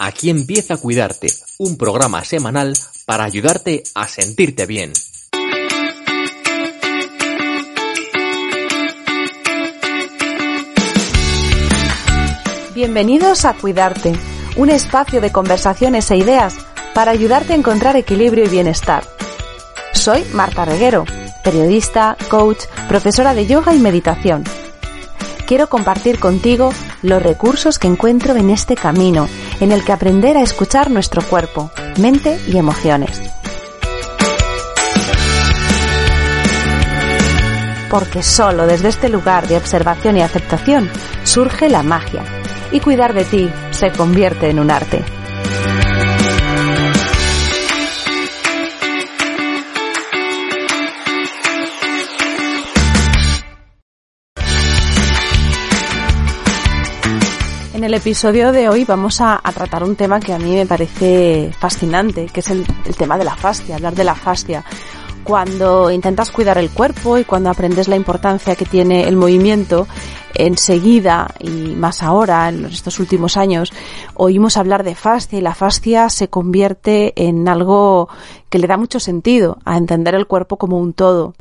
Aquí empieza a cuidarte, un programa semanal para ayudarte a sentirte bien. Bienvenidos a Cuidarte, un espacio de conversaciones e ideas para ayudarte a encontrar equilibrio y bienestar. Soy Marta Reguero, periodista, coach, profesora de yoga y meditación. Quiero compartir contigo los recursos que encuentro en este camino, en el que aprender a escuchar nuestro cuerpo, mente y emociones. Porque solo desde este lugar de observación y aceptación surge la magia y cuidar de ti se convierte en un arte. El episodio de hoy vamos a, a, tratar un tema que a mí me parece fascinante, que es el, el tema de la fascia, hablar de la fascia. Cuando intentas cuidar el cuerpo y cuando aprendes la importancia que tiene el movimiento, enseguida y más ahora, en estos últimos años, oímos hablar de fascia y la fascia se convierte en algo que le da mucho sentido a entender el cuerpo como un todo.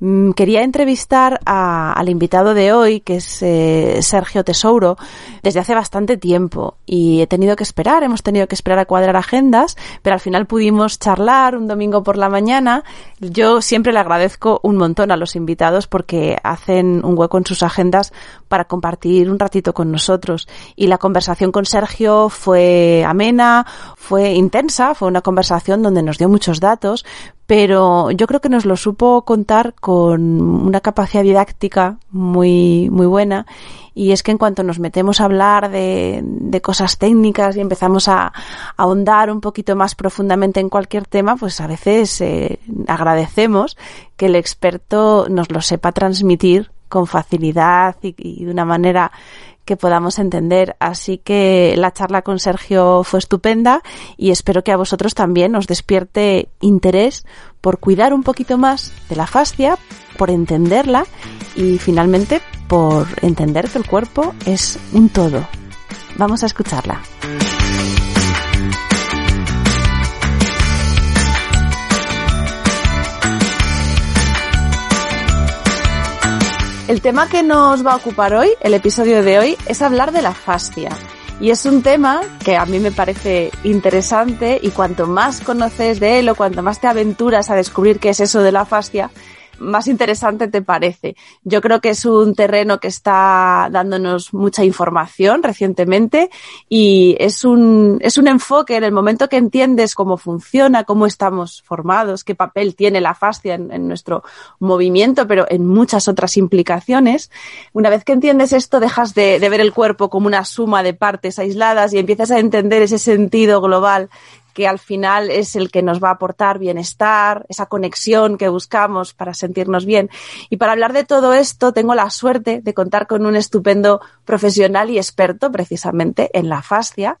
Mm, quería entrevistar a, al invitado de hoy, que es eh, Sergio Tesouro, desde hace bastante tiempo y he tenido que esperar, hemos tenido que esperar a cuadrar agendas, pero al final pudimos charlar un domingo por la mañana. Yo siempre le agradezco un montón a los invitados porque hacen un hueco en sus agendas para compartir un ratito con nosotros. Y la conversación con Sergio fue amena, fue intensa, fue una conversación donde nos dio datos, pero yo creo que nos lo supo contar con una capacidad didáctica muy, muy buena. Y es que en cuanto nos metemos a hablar de, cosas técnicas y empezamos a, ahondar un poquito más profundamente en cualquier tema, pues a veces eh, agradecemos que el experto nos lo sepa transmitir con facilidad y de una manera que podamos entender. Así que la charla con Sergio fue estupenda y espero que a vosotros también os despierte interés por cuidar un poquito más de la fascia, por entenderla y finalmente por entender que el cuerpo es un todo. Vamos a escucharla. El tema que nos va a ocupar hoy, el episodio de hoy, es hablar de la fascia. Y es un tema que a mí me parece interesante y cuanto más conoces de él o cuanto más te aventuras a descubrir qué es eso de la fascia, más interesante te parece. Yo creo que es un terreno que está dándonos mucha información recientemente y es un, es un enfoque en el momento que entiendes cómo funciona, cómo estamos formados, qué papel tiene la fascia en, nuestro movimiento, pero en muchas otras implicaciones. Una vez que entiendes esto, dejas de, de ver el cuerpo como una suma de partes aisladas y empiezas a entender ese sentido global que al final es el que nos va a aportar bienestar, esa conexión que buscamos para sentirnos bien. Y para hablar de todo esto, tengo la suerte de contar con un estupendo profesional y experto precisamente en la fascia,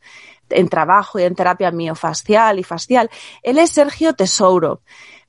en trabajo y en terapia miofascial y fascial. Él es Sergio Tesouro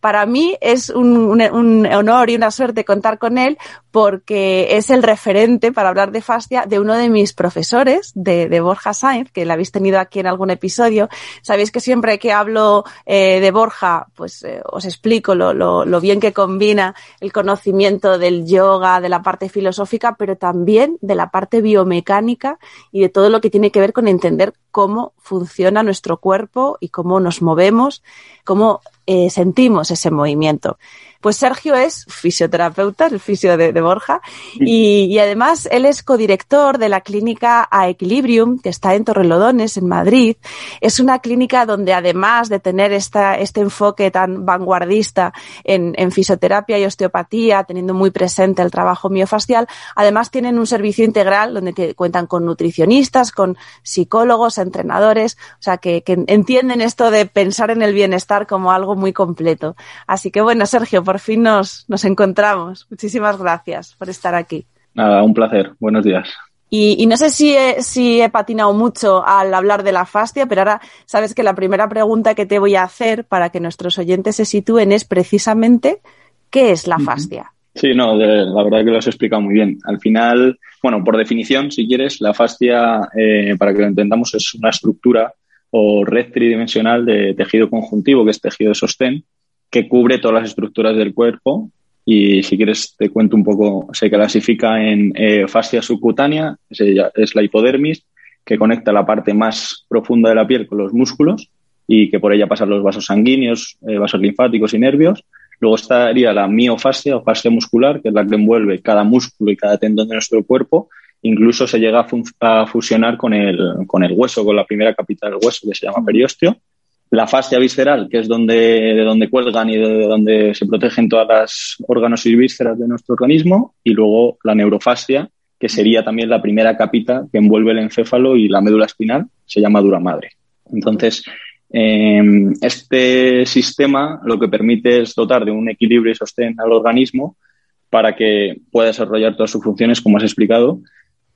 para mí es un, honor y una suerte contar con él porque es el referente para hablar de fascia de uno de mis profesores, de, de Borja Sainz, que la habéis tenido aquí en algún episodio. Sabéis que siempre que hablo eh, de Borja, pues eh, os explico lo, lo bien que combina el conocimiento del yoga, de la parte filosófica, pero también de la parte biomecánica y de todo lo que tiene que ver con entender cómo funciona nuestro cuerpo y cómo nos movemos, cómo eh, sentimos ese movimiento. Pues Sergio es fisioterapeuta, el fisio de, Borja, y, además él es codirector de la clínica A Equilibrium, que está en Torrelodones, en Madrid. Es una clínica donde además de tener esta, este enfoque tan vanguardista en, en fisioterapia y osteopatía, teniendo muy presente el trabajo miofascial, además tienen un servicio integral donde cuentan con nutricionistas, con psicólogos, entrenadores, o sea, que, que entienden esto de pensar en el bienestar como algo muy completo. Así que bueno, Sergio, por fin nos, nos encontramos. Muchísimas gracias por estar aquí. Nada, un placer. Buenos días. Y, no sé si he, si he patinado mucho al hablar de la fascia, pero ahora sabes que la primera pregunta que te voy a hacer para que nuestros oyentes se sitúen es precisamente ¿qué es la fascia? Sí, no, la verdad que lo has explicado muy bien. Al final, bueno, por definición, si quieres, la fascia, eh, para que lo entendamos, es una estructura o red tridimensional de tejido conjuntivo, que es tejido de sostén, que cubre todas las estructuras del cuerpo. Y si quieres, te cuento un poco, se clasifica en eh, fascia subcutánea, es la hipodermis, que conecta la parte más profunda de la piel con los músculos y que por ella pasan los vasos sanguíneos, eh, vasos linfáticos y nervios. Luego estaría la miofascia o fascia muscular, que es la que envuelve cada músculo y cada tendón de nuestro cuerpo. Incluso se llega a, fusionar con el, con el hueso, con la primera capital del hueso, que se llama periósteo. La fascia visceral, que es donde, de donde cuelgan y de donde se protegen todas las órganos y vísceras de nuestro organismo. Y luego la neurofascia, que sería también la primera capita que envuelve el encéfalo y la médula espinal, se llama dura madre. Entonces, Em, este sistema lo que permite es dotar de un equilibrio y sostén al organismo para que pueda desarrollar todas sus funciones, como has explicado,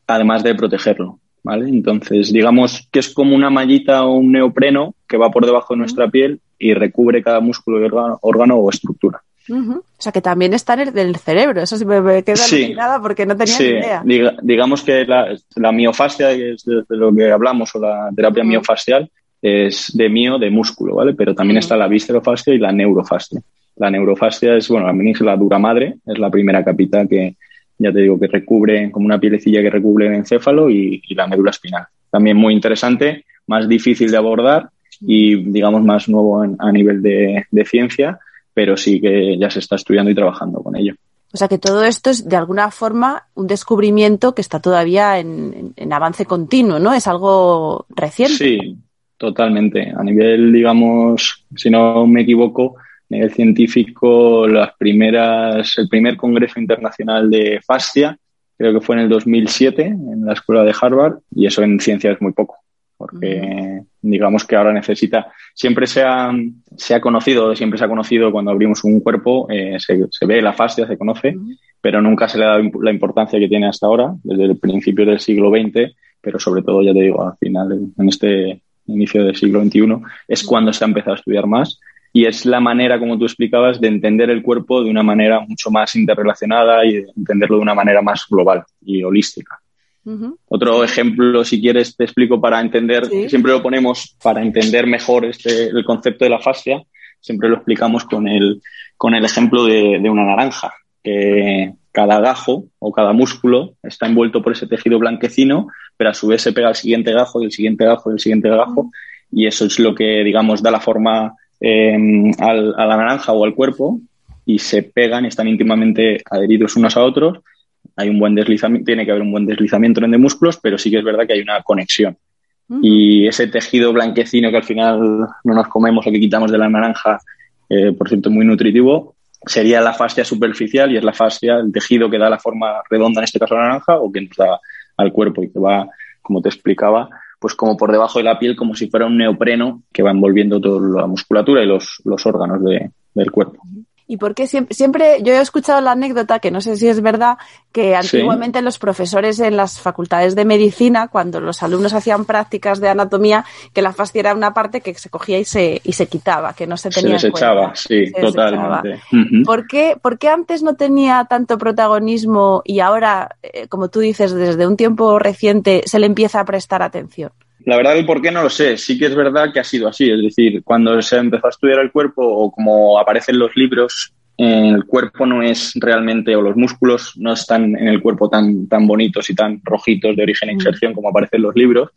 además de protegerlo. ¿Vale? Entonces, digamos que es como una mallita o un neopreno que va por debajo de nuestra piel y recubre cada músculo y órgano, o estructura. O sea, que también está en el cerebro. Eso sí me, queda sí. porque no tenía ni idea. digamos que la, la miofascia, que es de, lo que hablamos, o la terapia miofascial, es de mío, de músculo, ¿vale? Pero también está la viscerofascia y la neurofascia. La neurofascia es, bueno, la meninge, la dura madre, es la primera capita que, ya te digo, que recubre, como una pielecilla que recubre el encéfalo y, la médula espinal. También muy interesante, más difícil de abordar y, digamos, más nuevo a nivel de, ciencia, pero sí que ya se está estudiando y trabajando con ello. O sea que todo esto es de alguna forma un descubrimiento que está todavía en, en avance continuo, ¿no? Es algo reciente. Sí, Totalmente. A nivel, digamos, si no me equivoco, a nivel científico, las primeras, el primer Congreso Internacional de Fascia, creo que fue en el 2007, en la Escuela de Harvard, y eso en ciencia es muy poco, porque digamos que ahora necesita, siempre se ha, se ha conocido, siempre se ha conocido cuando abrimos un cuerpo, eh, se, se, ve la fascia, se conoce, pero nunca se le ha dado la importancia que tiene hasta ahora, desde el principio del siglo XX, pero sobre todo, ya te digo, al final, en este inicio del siglo XXI, es cuando se ha empezado a estudiar más y es la manera, como tú explicabas, de entender el cuerpo de una manera mucho más interrelacionada y de entenderlo de una manera más global y holística. Otro ejemplo, si quieres, te explico para entender, siempre lo ponemos para entender mejor este, el concepto de la fascia, siempre lo explicamos con el, con el ejemplo de, de una naranja, que cada gajo o cada músculo está envuelto por ese tejido blanquecino, pero a su vez se pega al siguiente gajo y el siguiente gajo y el siguiente gajo, y eso es lo que, digamos, da la forma em, a la naranja o al cuerpo, y se pegan están íntimamente adheridos unos a otros. Hay un buen deslizamiento, tiene que haber un buen deslizamiento entre músculos, pero sí que es verdad que hay una conexión. Y ese tejido blanquecino que al final no nos comemos o que quitamos de la naranja, eh, por cierto, muy nutritivo, sería la fascia superficial y es la fascia, el tejido que da la forma redonda, en este caso la naranja, o que nos da al cuerpo y que va, como te explicaba, pues como por debajo de la piel, como si fuera un neopreno que va envolviendo toda la musculatura y los, los órganos de, del cuerpo. ¿Y por qué siempre, siempre, yo he escuchado la anécdota, que no sé si es verdad, que antiguamente los profesores en las facultades de medicina, cuando los alumnos hacían prácticas de anatomía, que la fascia era una parte que se cogía y se, y se quitaba, que no se tenía se desechaba, sí, totalmente. ¿Por, qué, ¿Por, qué, antes no tenía tanto protagonismo y ahora, eh, como tú dices, desde un tiempo reciente se le empieza a prestar atención? La verdad, el por qué no lo sé. Sí que es verdad que ha sido así. Es decir, cuando se empezó a estudiar el cuerpo, o como aparecen los libros, el cuerpo no es realmente, o los músculos no están en el cuerpo tan, tan bonitos y tan rojitos de origen e inserción como aparecen los libros.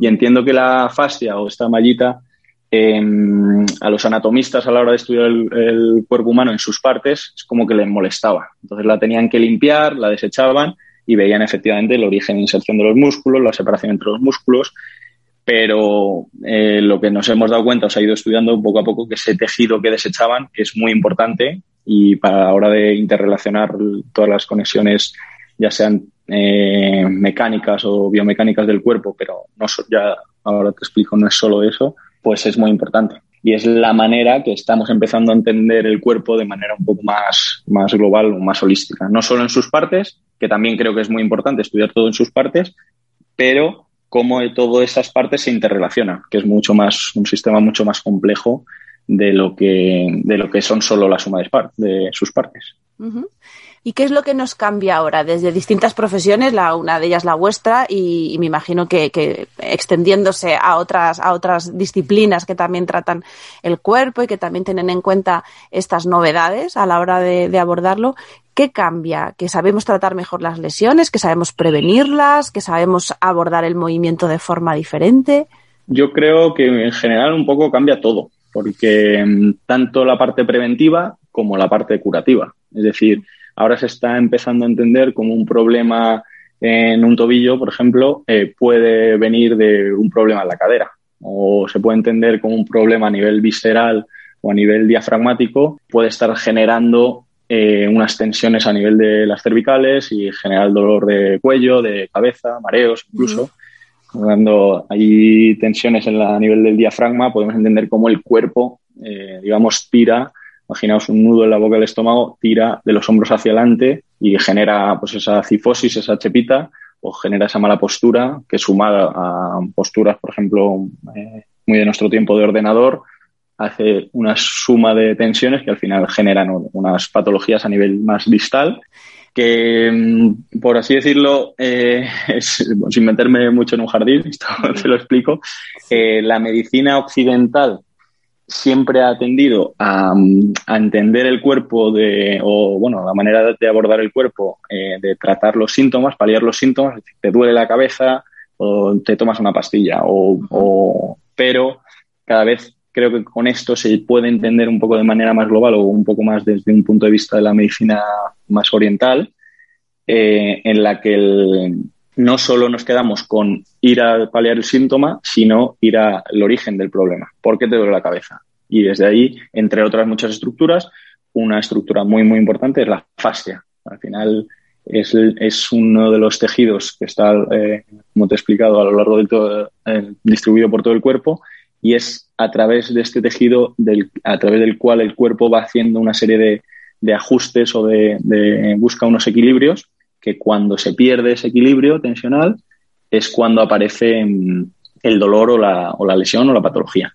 Y entiendo que la fascia o esta mallita em, a los anatomistas a la hora de estudiar el, cuerpo humano en sus partes es como que les molestaba. Entonces la tenían que limpiar, la desechaban y veían efectivamente el origen e inserción de los músculos, la separación entre los músculos, pero eh, lo que nos hemos dado cuenta, os ha ido estudiando poco a poco, que ese tejido que desechaban es muy importante y para la hora de interrelacionar todas las conexiones, ya sean eh, mecánicas o biomecánicas del cuerpo, pero no ya ahora te explico, no es solo eso, pues es muy importante. Y es la manera que estamos empezando a entender el cuerpo de manera un poco más, más global o más holística. No solo en sus partes, que también creo que es muy importante estudiar todo en sus partes, pero cómo todas esas partes se interrelacionan, que es mucho más, un sistema mucho más complejo de lo que, de lo que son solo la suma de, de sus partes. ¿Y qué es lo que nos cambia ahora desde distintas profesiones, la, una de ellas la vuestra, y, me imagino que, extendiéndose a otras, a otras disciplinas que también tratan el cuerpo y que también tienen en cuenta estas novedades a la hora de, abordarlo? ¿Qué cambia? ¿Que sabemos tratar mejor las lesiones? ¿Que sabemos prevenirlas? ¿Que sabemos abordar el movimiento de forma diferente? Yo creo que en general un poco cambia todo, porque mm, tanto la parte preventiva como la parte curativa. Es decir, ahora se está empezando a entender como un problema en un tobillo, por ejemplo, eh, puede venir de un problema en la cadera o se puede entender como un problema a nivel visceral o a nivel diafragmático, puede estar generando eh, unas tensiones a nivel de las cervicales y generar dolor de cuello, de cabeza, mareos incluso. Cuando hay tensiones en la, a nivel del diafragma, podemos entender cómo el cuerpo, eh, digamos, tira imaginaos un nudo en la boca del estómago, tira de los hombros hacia adelante y genera pues esa cifosis, esa chepita, o genera esa mala postura que sumada a posturas, por ejemplo, eh, muy de nuestro tiempo de ordenador, hace una suma de tensiones que al final generan unas patologías a nivel más distal que, mm, por así decirlo, eh, sin meterme mucho en un jardín, esto te lo explico, eh, la medicina occidental siempre ha tendido a, entender el cuerpo de, o bueno, la manera de abordar el cuerpo, eh, de tratar los síntomas, paliar los síntomas, te duele la cabeza o te tomas una pastilla, o, pero cada vez creo que con esto se puede entender un poco de manera más global o un poco más desde un punto de vista de la medicina más oriental, eh, en la que el, no solo nos quedamos con ir a paliar el síntoma, sino ir al origen del problema. ¿Por qué te duele la cabeza? Y desde ahí, entre otras muchas estructuras, una estructura muy, muy importante es la fascia. Al final es, es uno de los tejidos que está, eh, como te he explicado, a lo largo del todo, eh, distribuido por todo el cuerpo y es a través de este tejido del, a través del cual el cuerpo va haciendo una serie de, de ajustes o de, de, busca unos equilibrios que cuando se pierde ese equilibrio tensional es cuando aparece mm, el dolor o la, o la lesión o la patología.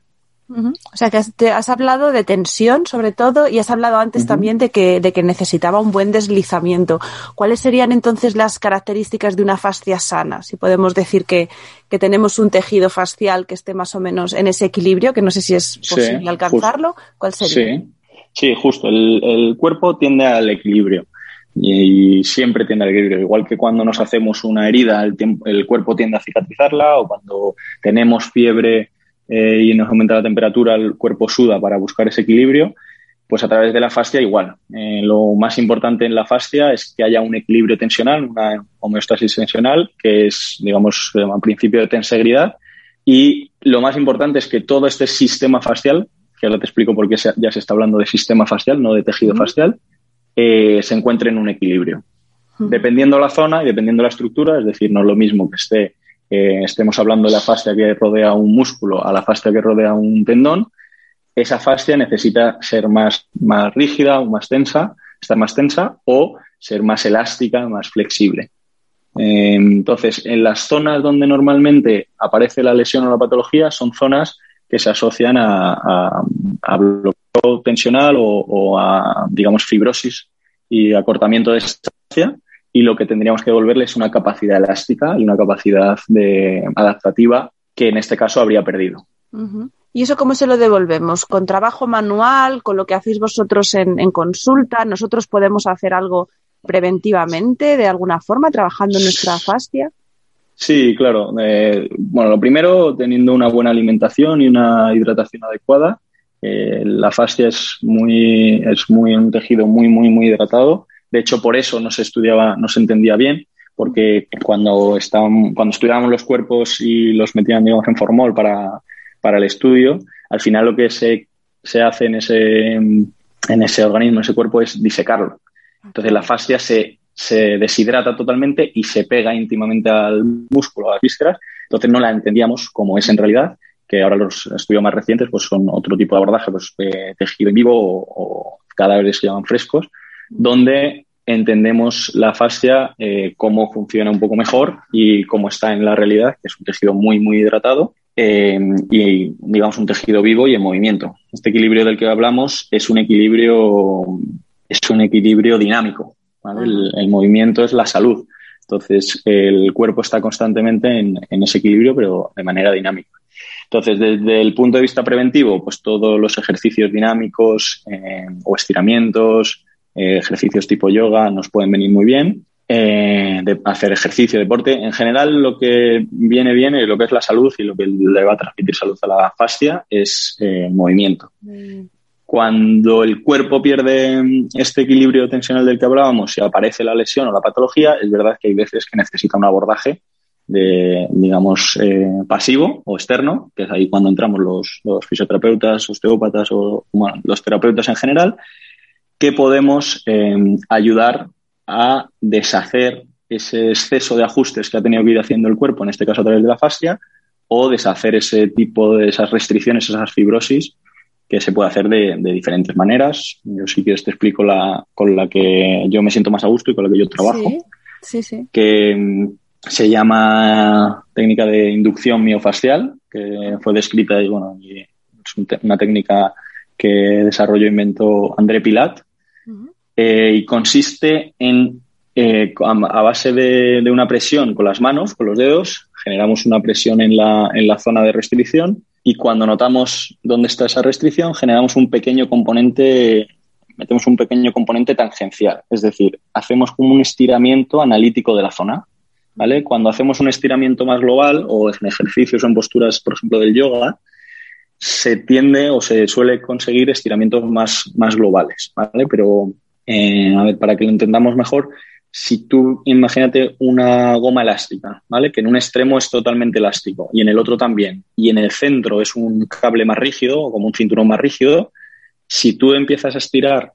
O sea, que has, te has, hablado de tensión sobre todo y has hablado antes también de que, de que necesitaba un buen deslizamiento. ¿Cuáles serían entonces las características de una fascia sana? Si podemos decir que, que tenemos un tejido facial que esté más o menos en ese equilibrio, que no sé si es posible alcanzarlo, ¿cuál sería? Sí, sí justo. El, el cuerpo tiende al equilibrio y, siempre tiende al equilibrio. Igual que cuando nos hacemos una herida, el, el cuerpo tiende a cicatrizarla o cuando tenemos fiebre eh, y nos aumenta la temperatura, el cuerpo suda para buscar ese equilibrio, pues a través de la fascia igual. Eh, lo más importante en la fascia es que haya un equilibrio tensional, una homeostasis tensional, que es, digamos, el principio de tensegridad. Y lo más importante es que todo este sistema fascial, que ahora te explico por qué ya se está hablando de sistema fascial, no de tejido fascial, eh, se encuentre en un equilibrio. Dependiendo la zona y dependiendo la estructura, es decir, no es lo mismo que esté, eh, estemos hablando de la fascia que rodea un músculo a la fascia que rodea un tendón, esa fascia necesita ser más, más rígida o más tensa, estar más tensa o ser más elástica, más flexible. Eh, entonces, en las zonas donde normalmente aparece la lesión o la patología son zonas que se asocian a, bloqueo tensional o, a, digamos, fibrosis y acortamiento de esta y lo que tendríamos que devolverle es una capacidad elástica y una capacidad de, adaptativa que en este caso habría perdido. ¿Y eso cómo se lo devolvemos? ¿Con trabajo manual? ¿Con lo que hacéis vosotros en, en consulta? ¿Nosotros podemos hacer algo preventivamente, de alguna forma, trabajando en nuestra fascia? Sí, claro. Eh, bueno, lo primero, teniendo una buena alimentación y una hidratación adecuada. Eh, la fascia es muy, es muy un tejido muy, muy, muy hidratado. De hecho, por eso no se estudiaba, no se entendía bien, porque cuando, estaban, cuando estudiábamos los cuerpos y los metían, digamos, en formol para, para el estudio, al final lo que se, se hace en ese, en ese organismo, en ese cuerpo, es disecarlo. Entonces la fascia se se deshidrata totalmente y se pega íntimamente al músculo, a las vísceras. Entonces no la entendíamos como es en realidad, que ahora los estudios más recientes pues son otro tipo de abordaje, pues de tejido vivo o, cadáveres que llaman frescos, donde entendemos la fascia, eh, cómo funciona un poco mejor y cómo está en la realidad, que es un tejido muy, muy hidratado eh, y, digamos, un tejido vivo y en movimiento. Este equilibrio del que hablamos es un equilibrio, es un equilibrio dinámico. El, movimiento es la salud. Entonces, el cuerpo está constantemente en, ese equilibrio, pero de manera dinámica. Entonces, desde el punto de vista preventivo, pues todos los ejercicios dinámicos eh, o estiramientos, eh, ejercicios tipo yoga nos pueden venir muy bien. Eh, hacer ejercicio, deporte. En general, lo que viene bien y lo que es la salud y lo que le va a transmitir salud a la fascia es movimiento. Mm. Cuando el cuerpo pierde este equilibrio tensional del que hablábamos y aparece la lesión o la patología, es verdad que hay veces que necesita un abordaje de, digamos, eh, pasivo o externo, que es ahí cuando entramos los, fisioterapeutas, osteópatas o los terapeutas en general, que podemos eh, ayudar a deshacer ese exceso de ajustes que ha tenido que ir haciendo el cuerpo, en este caso a través de la fascia, o deshacer ese tipo de esas restricciones, esas fibrosis que se puede hacer de, diferentes maneras. Yo sí que te explico la con la que yo me siento más a gusto y con la que yo trabajo. Sí, sí, Que mm, se llama técnica de inducción miofascial, que fue descrita y bueno, es una técnica que desarrolló e inventó André Pilat. Eh, y consiste en, eh, a, base de, de, una presión con las manos, con los dedos, generamos una presión en la, en la zona de restricción y cuando notamos dónde está esa restricción, generamos un pequeño componente, metemos un pequeño componente tangencial, es decir, hacemos como un estiramiento analítico de la zona. ¿Vale? Cuando hacemos un estiramiento más global o en ejercicios o en posturas, por ejemplo, del yoga, se tiende o se suele conseguir estiramientos más, más globales, ¿vale? Pero, eh, a ver, para que lo entendamos mejor, si tú imagínate una goma elástica, ¿vale? Que en un extremo es totalmente elástico y en el otro también, y en el centro es un cable más rígido o como un cinturón más rígido, si tú empiezas a estirar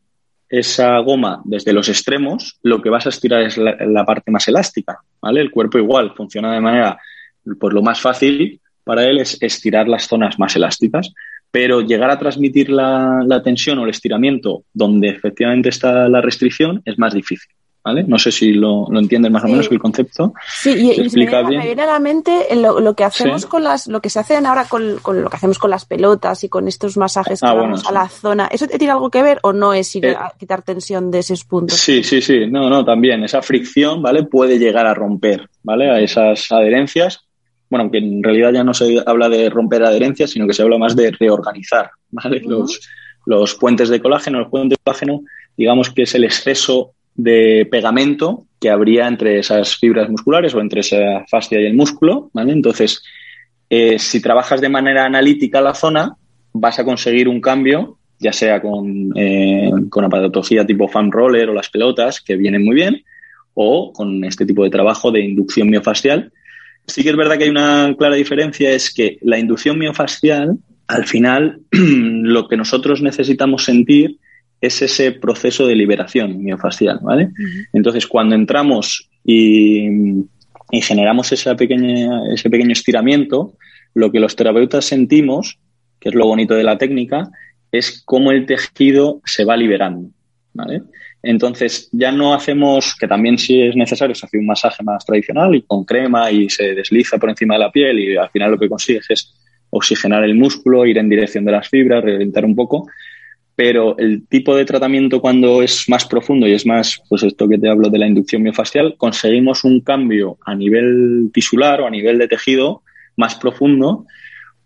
esa goma desde los extremos, lo que vas a estirar es la, parte más elástica, ¿vale? El cuerpo igual funciona de manera, pues lo más fácil para él es estirar las zonas más elásticas, pero llegar a transmitir la, la tensión o el estiramiento donde efectivamente está la restricción es más difícil. No sé si lo, lo entienden más o menos el concepto. Sí, y, me, viene, a la mente lo, que hacemos con las, lo que se hacen ahora con, lo que hacemos con las pelotas y con estos masajes que ah, a la zona. ¿Eso tiene algo que ver o no es ir eh, a quitar tensión de esos puntos? Sí, sí, sí. No, no, también. Esa fricción, ¿vale? Puede llegar a romper, ¿vale? A esas adherencias. Bueno, aunque en realidad ya no se habla de romper adherencias, sino que se habla más de reorganizar, ¿vale? los, los puentes de colágeno. El puente de colágeno, digamos que es el exceso de pegamento que habría entre esas fibras musculares o entre esa fascia y el músculo, ¿vale? Entonces, eh, si trabajas de manera analítica la zona, vas a conseguir un cambio, ya sea con, eh, con tipo fan roller o las pelotas, que vienen muy bien, o con este tipo de trabajo de inducción miofascial. Sí que es verdad que hay una clara diferencia, es que la inducción miofascial, al final, lo que nosotros necesitamos sentir es ese proceso de liberación miofascial, ¿vale? Entonces, cuando entramos y, generamos esa pequeña, ese pequeño estiramiento, lo que los terapeutas sentimos, que es lo bonito de la técnica, es cómo el tejido se va liberando, ¿vale? Entonces, ya no hacemos, que también si es necesario, se hace un masaje más tradicional y con crema y se desliza por encima de la piel y al final lo que consigues es oxigenar el músculo, ir en dirección de las fibras, reventar un poco, pero el tipo de tratamiento cuando es más profundo y es más, pues esto que te hablo de la inducción miofascial, conseguimos un cambio a nivel tisular o a nivel de tejido más profundo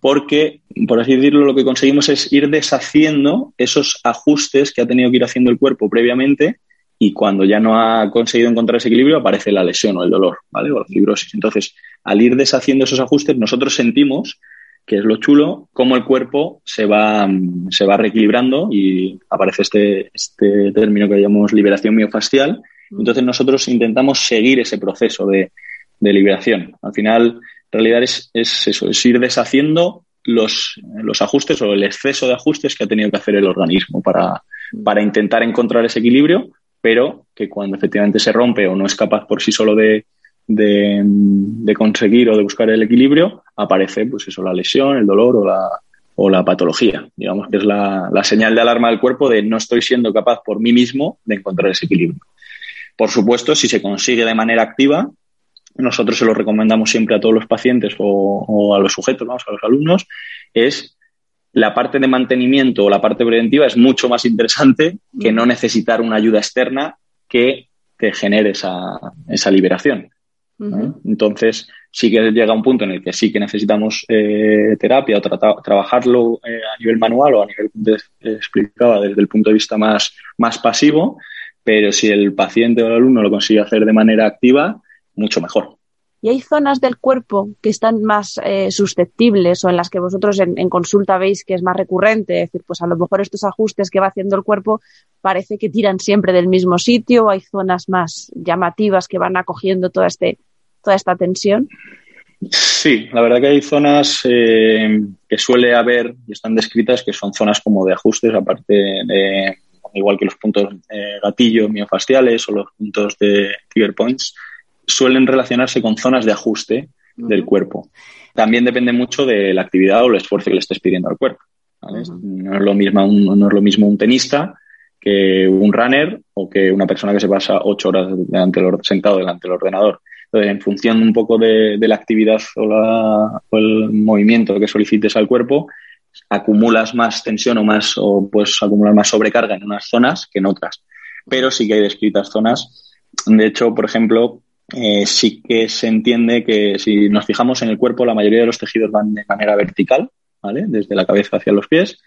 porque, por así decirlo, lo que conseguimos es ir deshaciendo esos ajustes que ha tenido que ir haciendo el cuerpo previamente y cuando ya no ha conseguido encontrar ese equilibrio aparece la lesión o el dolor, ¿vale? O la fibrosis. Entonces, al ir deshaciendo esos ajustes, nosotros sentimos que es lo chulo, cómo el cuerpo se va, se va reequilibrando y aparece este, este término que llamamos liberación miofascial. Entonces nosotros intentamos seguir ese proceso de, de liberación. Al final, en realidad es, es, eso, es ir deshaciendo los, los ajustes o el exceso de ajustes que ha tenido que hacer el organismo para, para intentar encontrar ese equilibrio, pero que cuando efectivamente se rompe o no es capaz por sí solo de, de, conseguir o de buscar el equilibrio, aparece pues eso, la lesión, el dolor o la, o la patología. Digamos que es la, señal de alarma del cuerpo de no estoy siendo capaz por mí mismo de encontrar ese equilibrio. Por supuesto, si se consigue de manera activa, nosotros se lo recomendamos siempre a todos los pacientes o, a los sujetos, vamos, a los alumnos, es la parte de mantenimiento o la parte preventiva es mucho más interesante que no necesitar una ayuda externa que te genere esa, esa liberación. Entonces, sí que llega un punto en el que sí que necesitamos eh, terapia o trabajarlo eh, a nivel manual o a nivel, de, explicaba, desde el punto de vista más, más pasivo, pero si el paciente o el alumno lo consigue hacer de manera activa, mucho mejor. ¿Y hay zonas del cuerpo que están más eh, susceptibles o en las que vosotros en, en, consulta veis que es más recurrente? Es decir, pues a lo mejor estos ajustes que va haciendo el cuerpo parece que tiran siempre del mismo sitio o hay zonas más llamativas que van acogiendo todo este toda esta tensión? Sí, la verdad que hay zonas eh, que suele haber y están descritas que son zonas como de ajustes, aparte de, igual que los puntos eh, gatillo miofasciales o los puntos de trigger points, suelen relacionarse con zonas de ajuste del cuerpo. También depende mucho de la actividad o el esfuerzo que le estés pidiendo al cuerpo. no, es lo mismo un, no es lo mismo un tenista que un runner o que una persona que se pasa ocho horas delante sentado delante del ordenador en función un poco de, la actividad o, el movimiento que solicites al cuerpo, acumulas más tensión o más o puedes acumular más sobrecarga en unas zonas que en otras. Pero sí que hay descritas zonas. De hecho, por ejemplo, eh, sí que se entiende que si nos fijamos en el cuerpo, la mayoría de los tejidos van de manera vertical, ¿vale? Desde la cabeza hacia los pies.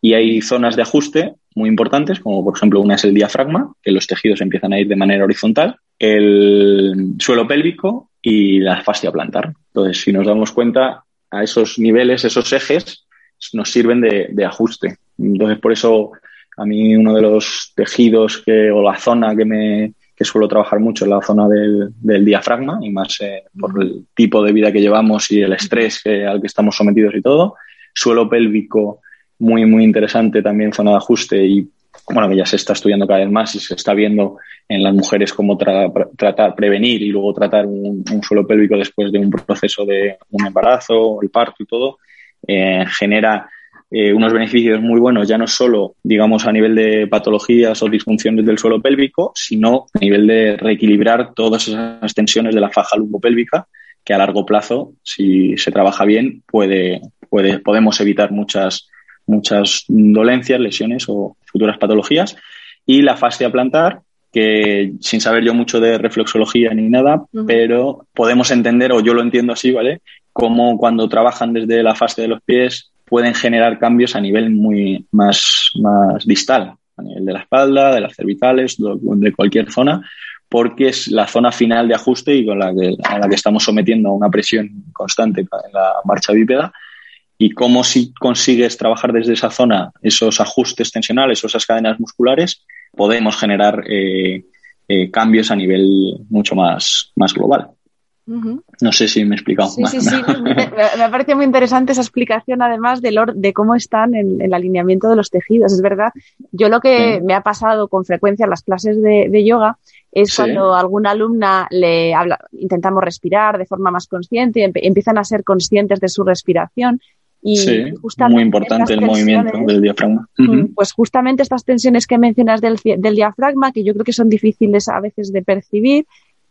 Y hay zonas de ajuste muy importantes, como por ejemplo una es el diafragma, que los tejidos empiezan a ir de manera horizontal, el suelo pélvico y la fascia plantar. Entonces, si nos damos cuenta, a esos niveles, esos ejes, nos sirven de, ajuste. Entonces, por eso a mí uno de los tejidos que, o la zona que me que suelo trabajar mucho es la zona del, diafragma y más eh, por el tipo de vida que llevamos y el estrés al que estamos sometidos y todo. Suelo pélvico muy, muy interesante también zona de ajuste y bueno, que ya se está estudiando cada vez más y se está viendo en las mujeres cómo tratar, prevenir y luego tratar un, suelo pélvico después de un proceso de un embarazo, el parto y todo, eh, genera eh, unos beneficios muy buenos, ya no solo, digamos, a nivel de patologías o disfunciones del suelo pélvico, sino a nivel de reequilibrar todas esas tensiones de la faja lumbopélvica, que a largo plazo, si se trabaja bien, puede, puede, podemos evitar muchas muchas dolencias, lesiones o futuras patologías. Y la fascia plantar, que sin saber yo mucho de reflexología ni nada, pero podemos entender, o yo lo entiendo así, ¿vale? Cómo cuando trabajan desde la fascia de los pies pueden generar cambios a nivel muy más, más distal, a nivel de la espalda, de las cervicales, de cualquier zona, porque es la zona final de ajuste y con la que, a la que estamos sometiendo a una presión constante en la marcha bípeda y cómo si consigues trabajar desde esa zona esos ajustes tensionales o esas cadenas musculares, podemos generar eh, eh, cambios a nivel mucho más, más global. No sé si me he explicado. Sí, sí, sí. me, me, parece muy interesante esa explicación, además, de, de cómo están en, el alineamiento de los tejidos. Es verdad, yo lo que me ha pasado con frecuencia en las clases de, yoga es cuando alguna alumna le habla, intentamos respirar de forma más consciente, y empiezan a ser conscientes de su respiración y sí, muy importante el movimiento del diafragma. Mm, pues justamente estas tensiones que mencionas del, del, diafragma, que yo creo que son difíciles a veces de percibir,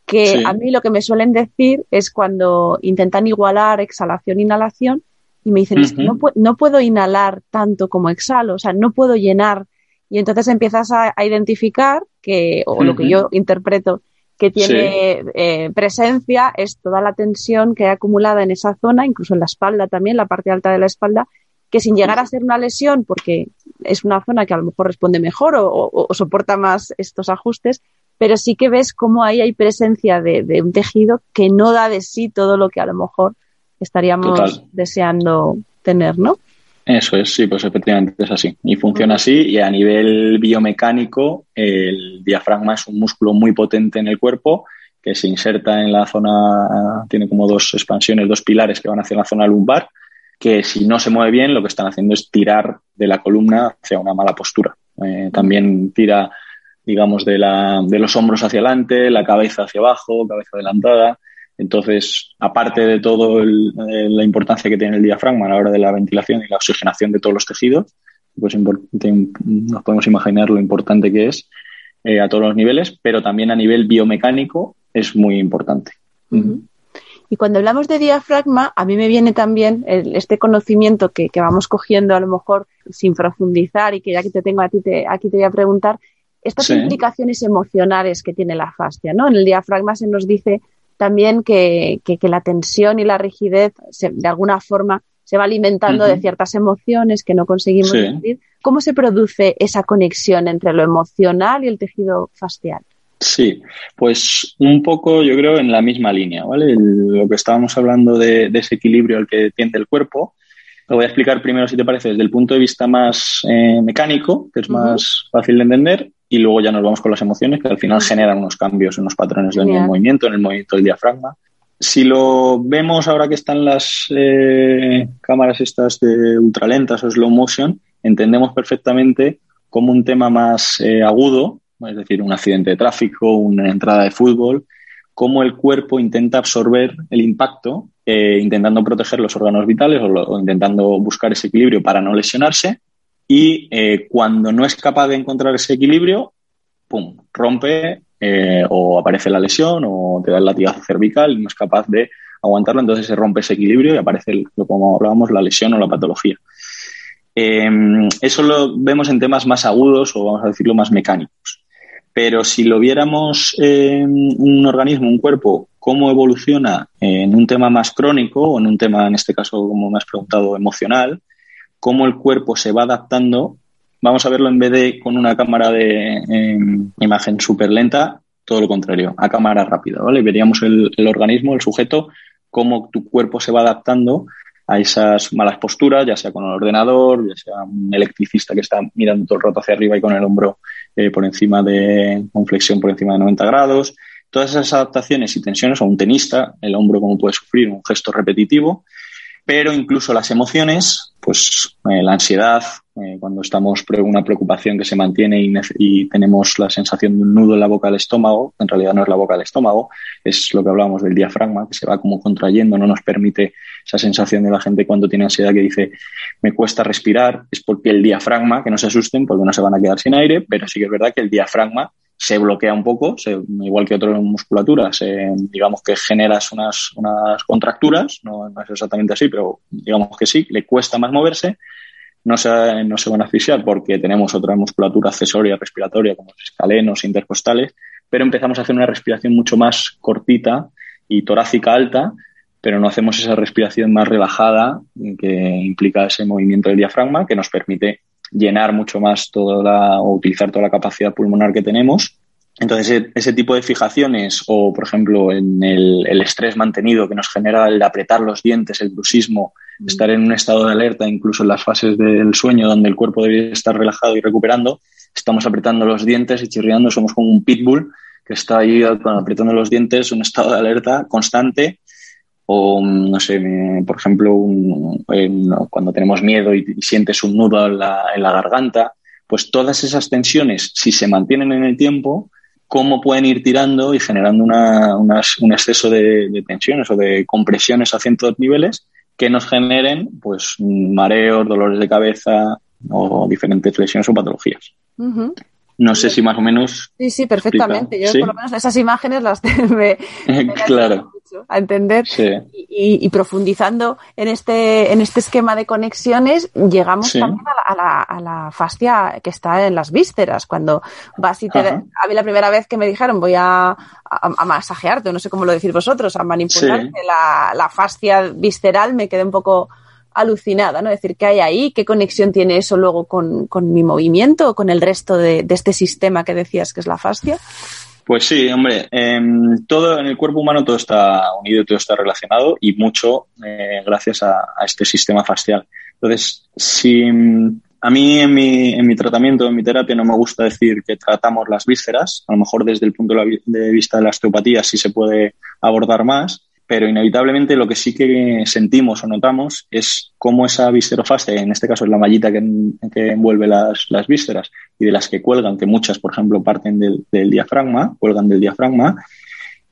que a mí lo que me suelen decir es cuando intentan igualar exhalación-inhalación y me dicen, es que no, no, puedo inhalar tanto como exhalo, o sea, no puedo llenar. Y entonces empiezas a, identificar que, o lo que yo interpreto, que tiene eh, presencia es toda la tensión que hay acumulada en esa zona, incluso en la espalda también, la parte alta de la espalda, que sin llegar a ser una lesión, porque es una zona que a lo mejor responde mejor o, soporta más estos ajustes, pero sí que ves cómo ahí hay presencia de, un tejido que no da de sí todo lo que a lo mejor estaríamos deseando tener, ¿no? Eso es, sí, pues efectivamente es así. Y funciona así y a nivel biomecánico el diafragma es un músculo muy potente en el cuerpo que se inserta en la zona, tiene como dos expansiones, dos pilares que van hacia la zona lumbar, que si no se mueve bien lo que están haciendo es tirar de la columna hacia una mala postura. Eh, también tira, digamos, de, la, de los hombros hacia adelante, la cabeza hacia abajo, cabeza adelantada. Entonces, aparte de todo la importancia que tiene el diafragma a la hora de la ventilación y la oxigenación de todos los tejidos, pues nos podemos imaginar lo importante que es eh, a todos los niveles, pero también a nivel biomecánico es muy importante. Y cuando hablamos de diafragma, a mí me viene también este conocimiento que, vamos cogiendo a lo mejor sin profundizar y que ya que te tengo a ti, te, aquí te voy a preguntar, estas implicaciones emocionales que tiene la fascia, ¿no? En el diafragma se nos dice también que, la tensión y la rigidez de alguna forma se va alimentando de ciertas emociones que no conseguimos sí. ¿Cómo se produce esa conexión entre lo emocional y el tejido fascial? Sí, pues un poco yo creo en la misma línea, ¿vale? lo que estábamos hablando de, ese equilibrio al que tiende el cuerpo, lo voy a explicar primero, si te parece, desde el punto de vista más eh, mecánico, que es más fácil de entender, y luego ya nos vamos con las emociones, que al final generan unos cambios, unos patrones del movimiento, en el movimiento del diafragma. Si lo vemos ahora que están las eh, cámaras estas de ultralentas o slow motion, entendemos perfectamente como un tema más eh, agudo, es decir, un accidente de tráfico, una entrada de fútbol, cómo el cuerpo intenta absorber el impacto, eh, intentando proteger los órganos vitales o, intentando buscar ese equilibrio para no lesionarse. Y eh, cuando no es capaz de encontrar ese equilibrio, ¡pum!, rompe eh, o aparece la lesión o te da el latigazo cervical y no es capaz de aguantarlo, entonces se rompe ese equilibrio y aparece, como hablábamos, la lesión o la patología. eso lo vemos en temas más agudos o vamos a decirlo más mecánicos. Pero si lo viéramos en un organismo, un cuerpo, cómo evoluciona en un tema más crónico o en un tema, en este caso, como me has preguntado, emocional, cómo el cuerpo se va adaptando, vamos a verlo en vez de con una cámara de em, imagen súper lenta, todo lo contrario, a cámara rápida, ¿vale? Veríamos el, organismo, el sujeto, cómo tu cuerpo se va adaptando a esas malas posturas, ya sea con el ordenador, ya sea un electricista que está mirando todo el rato hacia arriba y con el hombro eh, por encima de, con flexión por encima de 90 grados. Todas esas adaptaciones y tensiones, o un tenista, el hombro como puede sufrir un gesto repetitivo, pero incluso las emociones, pues eh, la ansiedad, eh, cuando estamos por una preocupación que se mantiene y, tenemos la sensación de un nudo en la boca del estómago, en realidad no es la boca del estómago, es lo que hablamos del diafragma, que se va como contrayendo, no nos permite esa sensación de la gente cuando tiene ansiedad que dice me cuesta respirar, es porque el diafragma, que no se asusten porque no se van a quedar sin aire, pero sí que es verdad que el diafragma se bloquea un poco, igual que otras musculaturas, digamos que generas unas, unas contracturas, no, es exactamente así, pero digamos que sí, le cuesta más moverse, no se, no se van a asfixiar porque tenemos otra musculatura accesoria respiratoria como los escalenos, intercostales, pero empezamos a hacer una respiración mucho más cortita y torácica alta, pero no hacemos esa respiración más relajada que implica ese movimiento del diafragma que nos permite llenar mucho más toda la, o utilizar toda la capacidad pulmonar que tenemos. Entonces, ese, tipo de fijaciones o, por ejemplo, en el, estrés mantenido que nos genera el apretar los dientes, el bruxismo, mm. estar en un estado de alerta, incluso en las fases del sueño donde el cuerpo debe estar relajado y recuperando, estamos apretando los dientes y chirriando, somos como un pitbull que está ahí apretando los dientes, un estado de alerta constante o, no sé, por ejemplo, cuando tenemos miedo y, sientes un nudo en la, garganta, pues todas esas tensiones, si se mantienen en el tiempo, cómo pueden ir tirando y generando un exceso de, tensiones o de compresiones a ciertos niveles que nos generen pues mareos, dolores de cabeza o diferentes lesiones o patologías. No sé si más o menos. Sí, sí, perfectamente. Yo por lo menos esas imágenes las me, claro a entender y, profundizando en este, en este esquema de conexiones, llegamos también a la, a, la, fascia que está en las vísceras. Cuando vas y te. A mí la primera vez que me dijeron voy a, a, masajearte, no sé cómo lo decís vosotros, a manipularte la, la fascia visceral, me quedé un poco alucinada, ¿no? Es decir, ¿qué hay ahí? ¿Qué conexión tiene eso luego con, mi movimiento o con el resto de, este sistema que decías que es la fascia? Pues sí, hombre, em, todo en el cuerpo humano todo está unido, todo está relacionado y mucho eh, gracias a, este sistema fascial. Entonces, si a mí en mi, en mi tratamiento, en mi terapia, no me gusta decir que tratamos las vísceras, a lo mejor desde el punto de vista de la osteopatía sí se puede abordar más, pero inevitablemente lo que sí que sentimos o notamos es cómo esa viscerofascia, en este caso es la mallita que, envuelve las, vísceras y de las que cuelgan, que muchas, por ejemplo, parten del, diafragma, cuelgan del diafragma,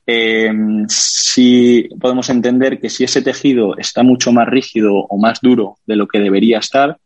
eh, si podemos entender que si ese tejido está mucho más rígido o más duro de lo que debería estar,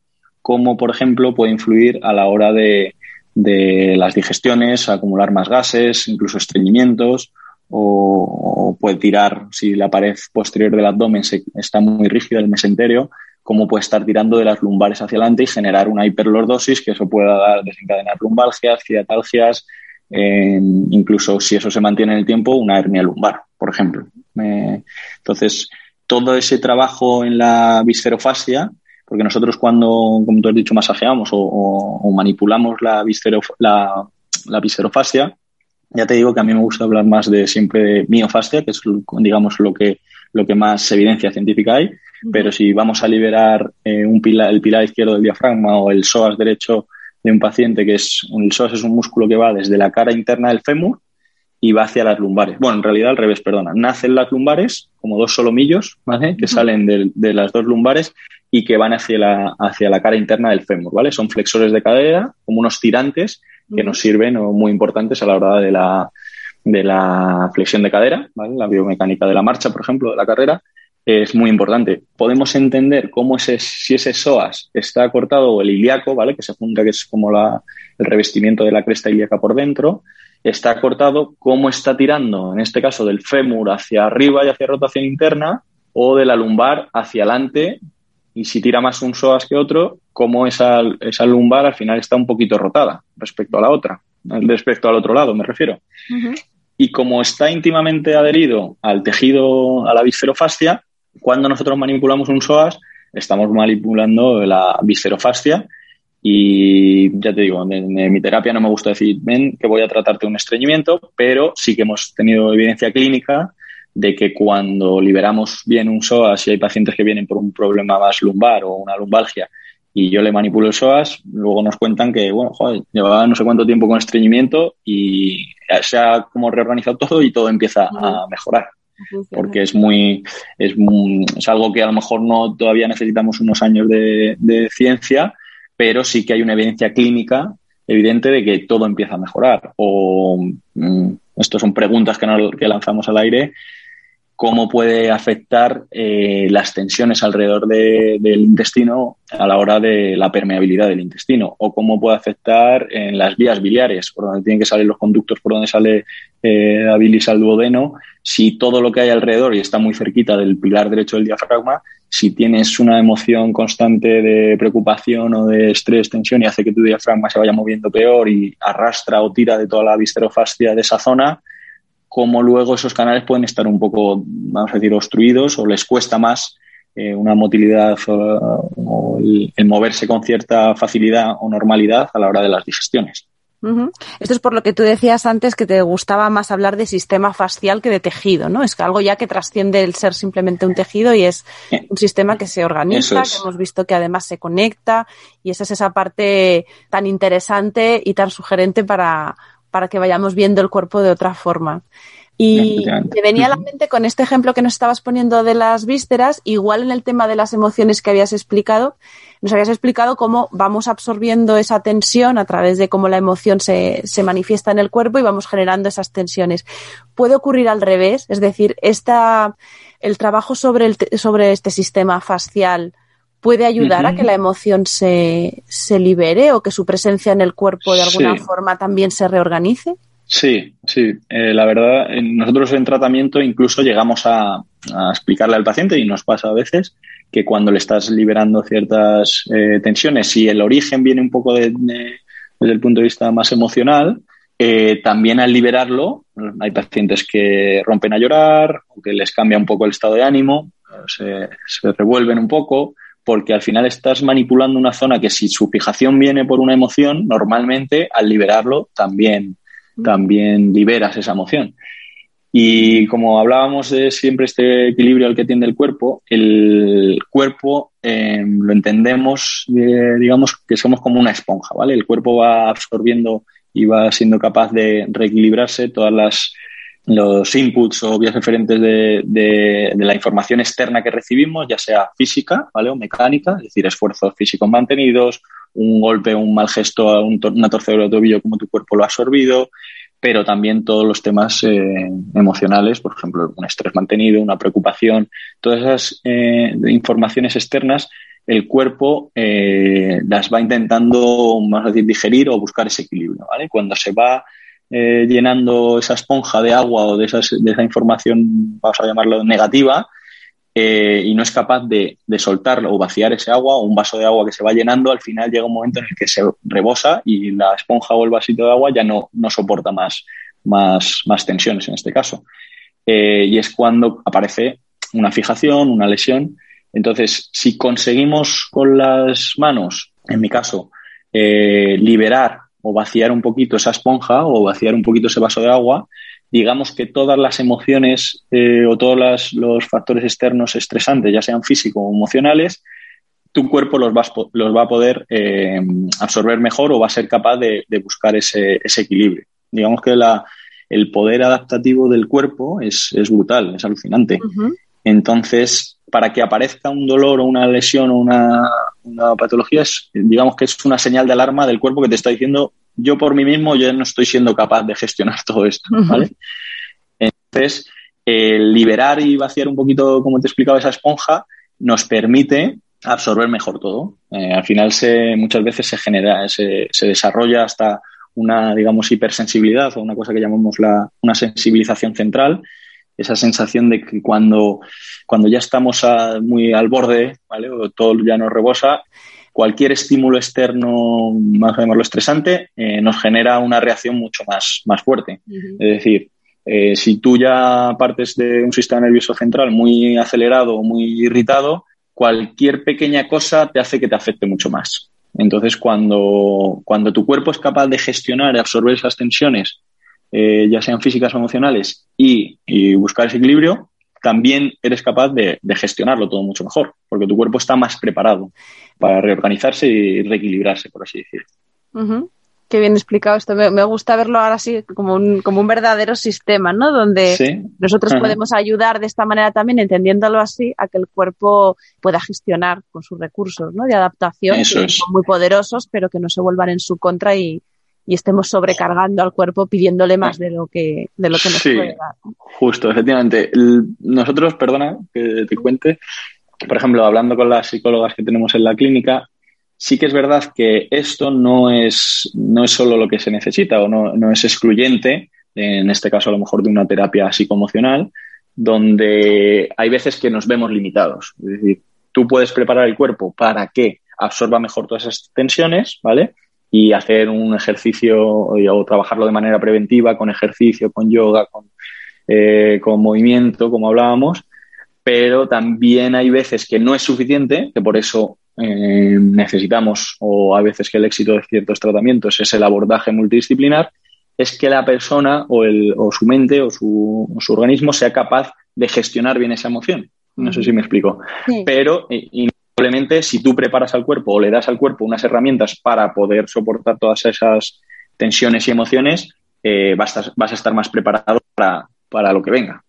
cómo, por ejemplo, puede influir a la hora de, de las digestiones, acumular más gases, incluso estreñimientos o, puede tirar, si la pared posterior del abdomen está muy rígida, el mesenterio, como puede estar tirando de las lumbares hacia adelante y generar una hiperlordosis, que eso pueda desencadenar lumbalgias, ciatalgias, incluso si eso se mantiene en el tiempo, una hernia lumbar, por ejemplo. entonces, todo ese trabajo en la viscerofascia, porque nosotros cuando, como tú has dicho, masajeamos o, manipulamos la, la, la viscerofascia, ya te digo que a mí me gusta hablar más de siempre de miofascia, que es, digamos, lo que, lo que más evidencia científica hay. Pero si vamos a liberar eh, un el pilar izquierdo del diafragma o el psoas derecho de un paciente, que es el psoas es un músculo que va desde la cara interna del fémur y va hacia las lumbares. Bueno, en realidad al revés, perdona. Nacen las lumbares como dos solomillos, ¿vale? Que salen de, de, las dos lumbares y que van hacia la, hacia la cara interna del fémur, ¿vale? Son flexores de cadera, como unos tirantes que nos sirven o muy importantes a la hora de la, de la flexión de cadera, la biomecánica de la marcha, por ejemplo, de la carrera, es muy importante. Podemos entender cómo ese, si ese psoas está cortado o el ilíaco, ¿vale? que se junta, que es como la, el revestimiento de la cresta ilíaca por dentro, está cortado, cómo está tirando, en este caso, del fémur hacia arriba y hacia rotación interna, o de la lumbar hacia adelante. Y si tira más un psoas que otro, como esa, esa lumbar al final está un poquito rotada respecto a la otra, respecto al otro lado, me refiero. Y como está íntimamente adherido al tejido, a la viscerofascia, cuando nosotros manipulamos un psoas, estamos manipulando la viscerofascia y ya te digo, en, mi terapia no me gusta decir, ven, que voy a tratarte un estreñimiento, pero sí que hemos tenido evidencia clínica de que cuando liberamos bien un psoas, si hay pacientes que vienen por un problema más lumbar o una lumbalgia, y yo le manipulo el psoas, luego nos cuentan que, bueno, joder, llevaba no sé cuánto tiempo con estreñimiento y se ha como reorganizado todo y todo empieza a mejorar. Porque es muy, es es algo que a lo mejor no todavía necesitamos unos años de, ciencia, pero sí que hay una evidencia clínica evidente de que todo empieza a mejorar. O mm, estas son preguntas que, que lanzamos al aire. Cómo puede afectar eh, las tensiones alrededor del intestino a la hora de la permeabilidad del intestino o cómo puede afectar en las vías biliares, por donde tienen que salir los conductos, por donde sale eh, la bilis al duodeno, si todo lo que hay alrededor y está muy cerquita del pilar derecho del diafragma, si tienes una emoción constante de preocupación o de estrés, tensión y hace que tu diafragma se vaya moviendo peor y arrastra o tira de toda la viscerofascia de esa zona, cómo luego esos canales pueden estar un poco, vamos a decir, obstruidos o les cuesta más eh, una motilidad o, el, moverse con cierta facilidad o normalidad a la hora de las digestiones. Esto es por lo que tú decías antes que te gustaba más hablar de sistema fascial que de tejido, ¿no? Es algo ya que trasciende el ser simplemente un tejido y es un sistema que se organiza, que hemos visto que además se conecta y esa es esa parte tan interesante y tan sugerente para, para que vayamos viendo el cuerpo de otra forma. Y me venía a la mente con este ejemplo que nos estabas poniendo de las vísceras, igual en el tema de las emociones que habías explicado, nos habías explicado cómo vamos absorbiendo esa tensión a través de cómo la emoción se, se manifiesta en el cuerpo y vamos generando esas tensiones. Puede ocurrir al revés, es decir, esta, el trabajo sobre, el, sobre este sistema facial puede ayudar a que la emoción se, se, libere o que su presencia en el cuerpo de alguna forma también se reorganice? Sí, sí. Eh, la verdad, nosotros en tratamiento incluso llegamos a, explicarle al paciente, y nos pasa a veces, que cuando le estás liberando ciertas eh, tensiones, si el origen viene un poco de, desde el punto de vista más emocional, eh, también al liberarlo, hay pacientes que rompen a llorar o que les cambia un poco el estado de ánimo, se revuelven un poco, porque al final estás manipulando una zona que si su fijación viene por una emoción, normalmente al liberarlo también, también liberas esa emoción. Y como hablábamos de siempre este equilibrio al que tiende el cuerpo, el cuerpo eh, lo entendemos, digamos, que somos como una esponja, ¿vale? El cuerpo va absorbiendo y va siendo capaz de reequilibrarse todas las los inputs o vías referentes de, de, la información externa que recibimos, ya sea física ¿vale? o mecánica, es decir, esfuerzos físicos mantenidos, un golpe, un mal gesto, un una torcedura de tobillo, como tu cuerpo lo ha absorbido, pero también todos los temas eh, emocionales, por ejemplo, un estrés mantenido, una preocupación, todas esas eh, informaciones externas, el cuerpo eh, las va intentando, vamos a decir, digerir o buscar ese equilibrio. ¿vale? Cuando se va eh, llenando esa esponja de agua o de, esas, de esa información, vamos a llamarlo negativa, eh, y no es capaz de, soltarlo o vaciar ese agua o un vaso de agua que se va llenando, al final llega un momento en el que se rebosa y la esponja o el vasito de agua ya no, no soporta más, más, tensiones en este caso. Eh, y es cuando aparece una fijación, una lesión. Entonces, si conseguimos con las manos, en mi caso, liberar o vaciar un poquito esa esponja o vaciar un poquito ese vaso de agua, digamos que todas las emociones eh, o todos los factores externos estresantes, ya sean físicos o emocionales, tu cuerpo los va, los va a poder eh, absorber mejor o va a ser capaz de, buscar ese, equilibrio. Digamos que la, el poder adaptativo del cuerpo es, brutal, es alucinante. Entonces, para que aparezca un dolor o una lesión o una, patología, es, digamos que es una señal de alarma del cuerpo que te está diciendo, yo por mí mismo ya no estoy siendo capaz de gestionar todo esto, ¿vale? Entonces, liberar y vaciar un poquito, como te he explicado, esa esponja nos permite absorber mejor todo. Eh, al final se, muchas veces se genera, se, se, desarrolla hasta una, digamos, hipersensibilidad o una cosa que llamamos la, una sensibilización central, esa sensación de que cuando, cuando ya estamos muy al borde, ¿vale? O todo ya nos rebosa, cualquier estímulo externo, más o menos estresante, eh, nos genera una reacción mucho más, más fuerte. Es decir, eh, si tú ya partes de un sistema nervioso central muy acelerado o muy irritado, cualquier pequeña cosa te hace que te afecte mucho más. Entonces, cuando, cuando tu cuerpo es capaz de gestionar y absorber esas tensiones eh, ya sean físicas o emocionales, y, buscar ese equilibrio, también eres capaz de, gestionarlo todo mucho mejor, porque tu cuerpo está más preparado para reorganizarse y reequilibrarse, por así decirlo. Qué bien explicado esto. Me, gusta verlo ahora así como un, como un verdadero sistema, ¿no? Donde nosotros podemos ayudar de esta manera también, entendiéndolo así, a que el cuerpo pueda gestionar con sus recursos, ¿no? De adaptación, que son muy poderosos, pero que no se vuelvan en su contra y, y estemos sobrecargando al cuerpo pidiéndole más de lo que, de lo que nos puede dar. Justo, efectivamente. Nosotros, perdona que te cuente, por ejemplo, hablando con las psicólogas que tenemos en la clínica, sí que es verdad que esto no es, no es solo lo que se necesita o no, no es excluyente, en este caso a lo mejor de una terapia psicoemocional, donde hay veces que nos vemos limitados. Es decir, tú puedes preparar el cuerpo para que absorba mejor todas esas tensiones, ¿vale? y hacer un ejercicio o trabajarlo de manera preventiva con ejercicio, con yoga, con, eh, con movimiento, como hablábamos, pero también hay veces que no es suficiente, que por eso eh, necesitamos, o a veces que el éxito de ciertos tratamientos es el abordaje multidisciplinar, es que la persona o, el, o su mente o su, su, organismo sea capaz de gestionar bien esa emoción. No sé si me explico. Pero y, Probablemente si tú preparas al cuerpo o le das al cuerpo unas herramientas para poder soportar todas esas tensiones y emociones, eh, vas, a, vas, a, estar más preparado para, para lo que venga.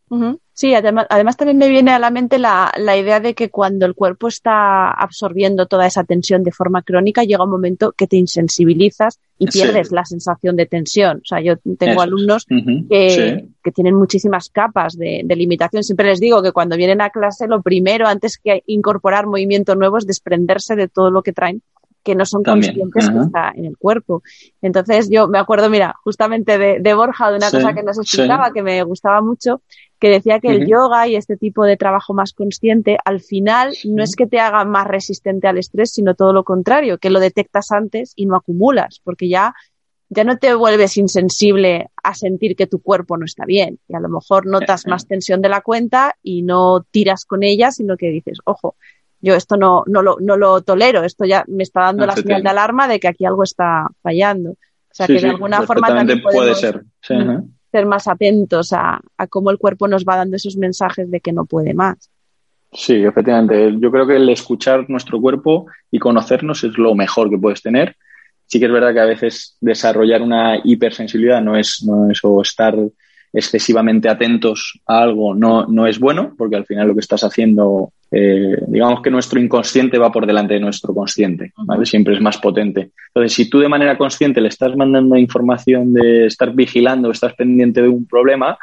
Sí, además, además también me viene a la mente la, la, idea de que cuando el cuerpo está absorbiendo toda esa tensión de forma crónica, llega un momento que te insensibilizas y pierdes la sensación de tensión. O sea, yo tengo alumnos que, que, tienen muchísimas capas de, de, limitación. Siempre les digo que cuando vienen a clase, lo primero, antes que incorporar movimiento nuevo, es desprenderse de todo lo que traen que no son conscientes que está en el cuerpo. Entonces yo me acuerdo, mira, justamente de, de Borja, de una cosa que nos explicaba que me gustaba mucho, que decía que el yoga y este tipo de trabajo más consciente, al final no es que te haga más resistente al estrés, sino todo lo contrario, que lo detectas antes y no acumulas, porque ya, ya no te vuelves insensible a sentir que tu cuerpo no está bien. Y a lo mejor notas más tensión de la cuenta y no tiras con ella, sino que dices, ojo, yo esto no, no, lo, no lo tolero, esto ya me está dando la señal de alarma de que aquí algo está fallando. O sea, que de alguna forma también puede ser. Ser más atentos a, cómo el cuerpo nos va dando esos mensajes de que no puede más. Sí, efectivamente. Yo creo que el escuchar nuestro cuerpo y conocernos es lo mejor que puedes tener. Sí que es verdad que a veces desarrollar una hipersensibilidad no es, no es o estar excesivamente atentos a algo no, no es bueno, porque al final lo que estás haciendo, eh, digamos que nuestro inconsciente va por delante de nuestro consciente, ¿vale? Siempre es más potente. Entonces, si tú de manera consciente le estás mandando información de estar vigilando, estás pendiente de un problema,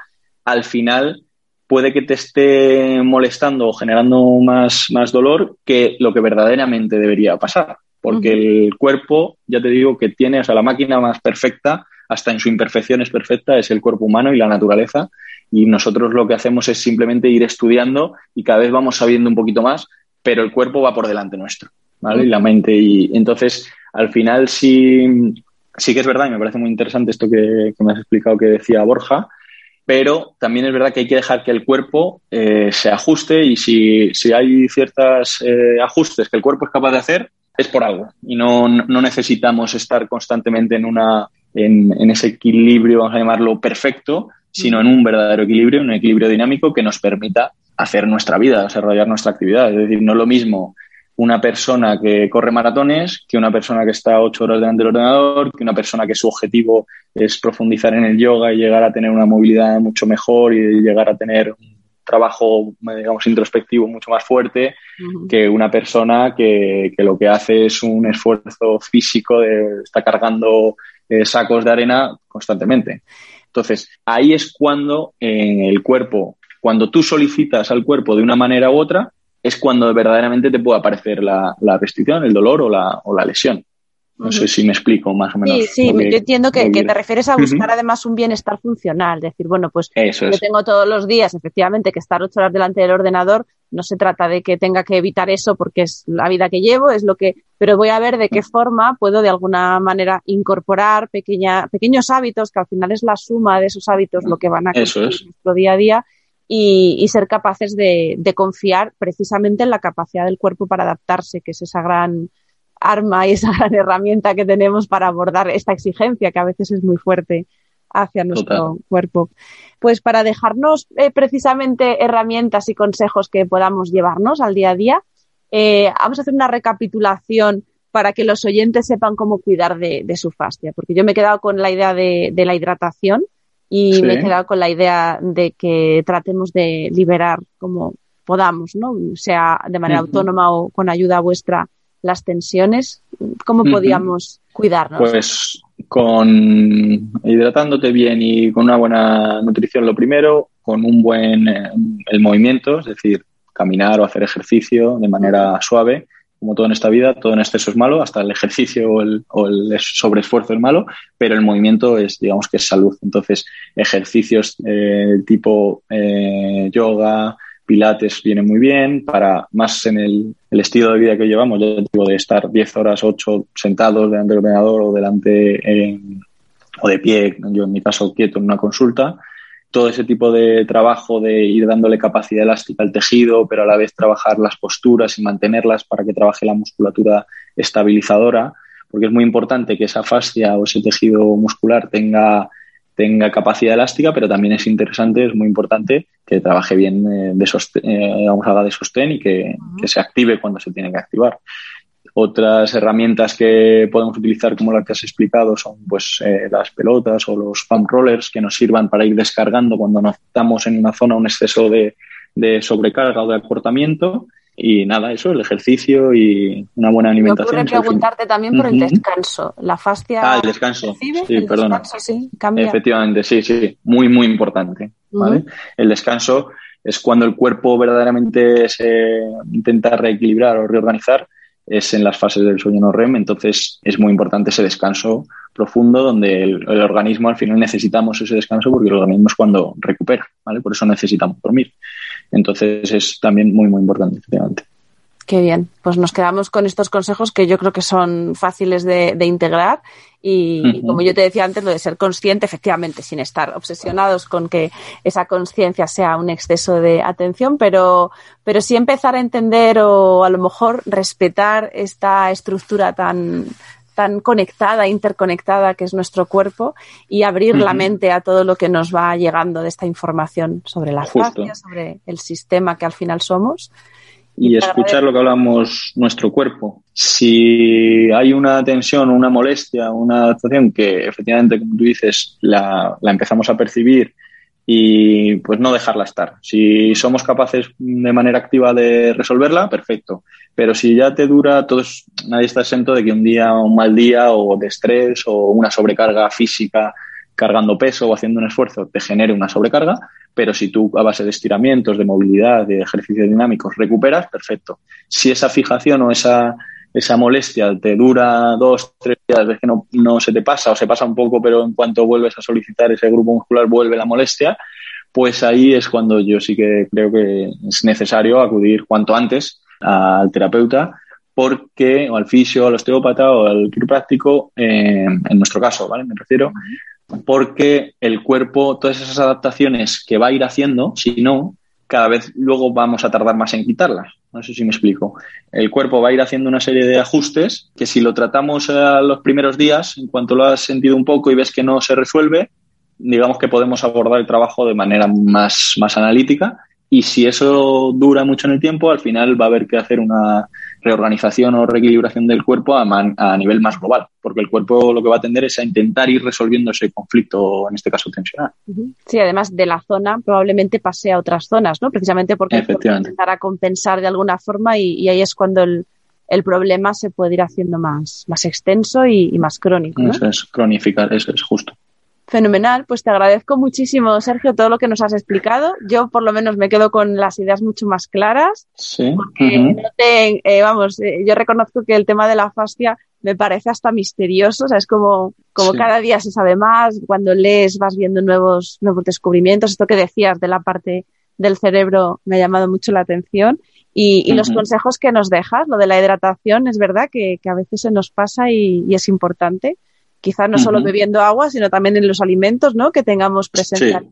al final puede que te esté molestando o generando más, más dolor que lo que verdaderamente debería pasar. Porque el cuerpo, ya te digo, que tiene, o sea, la máquina más perfecta hasta en su imperfección es perfecta, es el cuerpo humano y la naturaleza. Y nosotros lo que hacemos es simplemente ir estudiando y cada vez vamos sabiendo un poquito más, pero el cuerpo va por delante nuestro, ¿vale? Y la mente. Y entonces, al final sí, sí que es verdad, y me parece muy interesante esto que, me has explicado que decía Borja, pero también es verdad que hay que dejar que el cuerpo eh, se ajuste y si, si hay ciertos eh, ajustes que el cuerpo es capaz de hacer, es por algo. Y no, no necesitamos estar constantemente en una en, ese equilibrio, vamos a llamarlo perfecto, sino en un verdadero equilibrio, un equilibrio dinámico que nos permita hacer nuestra vida, desarrollar nuestra actividad. Es decir, no es lo mismo una persona que corre maratones que una persona que está ocho horas delante del ordenador, que una persona que su objetivo es profundizar en el yoga y llegar a tener una movilidad mucho mejor y llegar a tener un trabajo, digamos, introspectivo mucho más fuerte que una persona que, que, lo que hace es un esfuerzo físico de estar cargando eh, sacos de arena constantemente. Entonces, ahí es cuando el cuerpo, cuando tú solicitas al cuerpo de una manera u otra, es cuando verdaderamente te puede aparecer la, restricción, el dolor o la, o la lesión. No sé si me explico más o menos. Sí, sí, yo entiendo que, te refieres a buscar además un bienestar funcional. Decir, bueno, pues yo tengo todos los días, efectivamente, que estar ocho horas delante del ordenador. No se trata de que tenga que evitar eso porque es la vida que llevo, es lo que, pero voy a ver de qué forma puedo de alguna manera incorporar pequeña, pequeños hábitos, que al final es la suma de esos hábitos lo que van a construir nuestro día a día y, y ser capaces de, de confiar precisamente en la capacidad del cuerpo para adaptarse, que es esa gran arma y esa gran herramienta que tenemos para abordar esta exigencia que a veces es muy fuerte hacia nuestro cuerpo. Pues para dejarnos eh, precisamente herramientas y consejos que podamos llevarnos al día a día, eh, vamos a hacer una recapitulación para que los oyentes sepan cómo cuidar de, su fascia, porque yo me he quedado con la idea de, la hidratación y me he quedado con la idea de que tratemos de liberar como podamos, ¿no? sea de manera autónoma o con ayuda vuestra las tensiones, ¿cómo podíamos cuidarnos? Pues con hidratándote bien y con una buena nutrición lo primero, con un buen eh, el movimiento, es decir, caminar o hacer ejercicio de manera suave, como todo en esta vida, todo en exceso es malo, hasta el ejercicio o el, o el sobreesfuerzo es malo, pero el movimiento es, digamos que es salud. Entonces, ejercicios eh, tipo eh, yoga, Pilates viene muy bien, para más en el, estilo de vida que llevamos, yo digo de estar 10 horas, 8 sentados delante del ordenador o delante o de pie, yo en mi caso quieto en una consulta, todo ese tipo de trabajo de ir dándole capacidad elástica al tejido, pero a la vez trabajar las posturas y mantenerlas para que trabaje la musculatura estabilizadora, porque es muy importante que esa fascia o ese tejido muscular tenga tenga capacidad elástica, pero también es interesante, es muy importante que trabaje bien eh, de sostén, eh, haga de sostén y que, se active cuando se tiene que activar. Otras herramientas que podemos utilizar, como las que has explicado, son pues eh, las pelotas o los pump rollers que nos sirvan para ir descargando cuando estamos en una zona un exceso de, de sobrecarga o de acortamiento y nada, eso, el ejercicio y una buena alimentación. Me ocurre preguntarte también por el descanso. La fascia. Ah, el descanso. Sí, perdona. sí, cambia. Efectivamente, sí, sí. Muy, muy importante. ¿vale? El descanso es cuando el cuerpo verdaderamente se intenta reequilibrar o reorganizar, es en las fases del sueño no REM. Entonces, es muy importante ese descanso profundo donde el, el organismo al final necesitamos ese descanso porque el organismo es cuando recupera, ¿vale? Por eso necesitamos dormir. Entonces es también muy, muy importante, efectivamente. Qué bien. Pues nos quedamos con estos consejos que yo creo que son fáciles de, integrar y, como yo te decía antes, lo de ser consciente, efectivamente, sin estar obsesionados con que esa conciencia sea un exceso de atención, pero, pero sí empezar a entender o a lo mejor respetar esta estructura tan, tan conectada, interconectada que es nuestro cuerpo y abrir la mente a todo lo que nos va llegando de esta información sobre la fascia, sobre el sistema que al final somos. Y escuchar lo que hablamos nuestro cuerpo. Si hay una tensión, una molestia, una adaptación que efectivamente, como tú dices, la, la, empezamos a percibir y pues no dejarla estar. Si somos capaces de manera activa de resolverla, perfecto. Pero si ya te dura, todos, nadie está exento de que un día, un mal día o de estrés o una sobrecarga física cargando peso o haciendo un esfuerzo te genere una sobrecarga, pero si tú a base de estiramientos, de movilidad, de ejercicios dinámicos recuperas, perfecto. Si esa fijación o esa, esa molestia te dura dos, tres días, ves que no, no se te pasa o se pasa un poco, pero en cuanto vuelves a solicitar ese grupo muscular vuelve la molestia, pues ahí es cuando yo sí que creo que es necesario acudir cuanto antes al terapeuta porque, o al fisio, al osteópata o al quiropráctico, eh, en nuestro caso, ¿vale? Me refiero, porque el cuerpo, todas esas adaptaciones que va a ir haciendo, si no, cada vez luego vamos a tardar más en quitarlas. No sé si me explico. El cuerpo va a ir haciendo una serie de ajustes que si lo tratamos a los primeros días, en cuanto lo has sentido un poco y ves que no se resuelve, digamos que podemos abordar el trabajo de manera más, más analítica. Y si eso dura mucho en el tiempo, al final va a haber que hacer una reorganización o reequilibración del cuerpo a, a, nivel más global, porque el cuerpo lo que va a tender es a intentar ir resolviendo ese conflicto, en este caso tensional. Sí, además de la zona probablemente pase a otras zonas, ¿no? Precisamente porque intentará compensar de alguna forma y, ahí es cuando el, el, problema se puede ir haciendo más, más extenso y, más crónico. Eso es, cronificar, eso es justo. Fenomenal, pues te agradezco muchísimo, Sergio, todo lo que nos has explicado. Yo, por lo menos, me quedo con las ideas mucho más claras. Sí. Porque eh, vamos, eh, yo reconozco que el tema de la fascia me parece hasta misterioso, o sea, es como, como cada día se sabe más, cuando lees vas viendo nuevos, nuevos descubrimientos. Esto que decías de la parte del cerebro me ha llamado mucho la atención. Y, los consejos que nos dejas, lo de la hidratación, es verdad que, a veces se nos pasa y es importante quizás no solo bebiendo agua, sino también en los alimentos, ¿no? Que tengamos presencia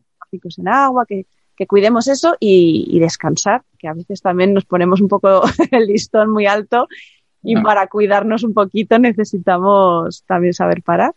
en agua, que, cuidemos eso y, descansar, que a veces también nos ponemos un poco el listón muy alto y para cuidarnos un poquito necesitamos también saber parar.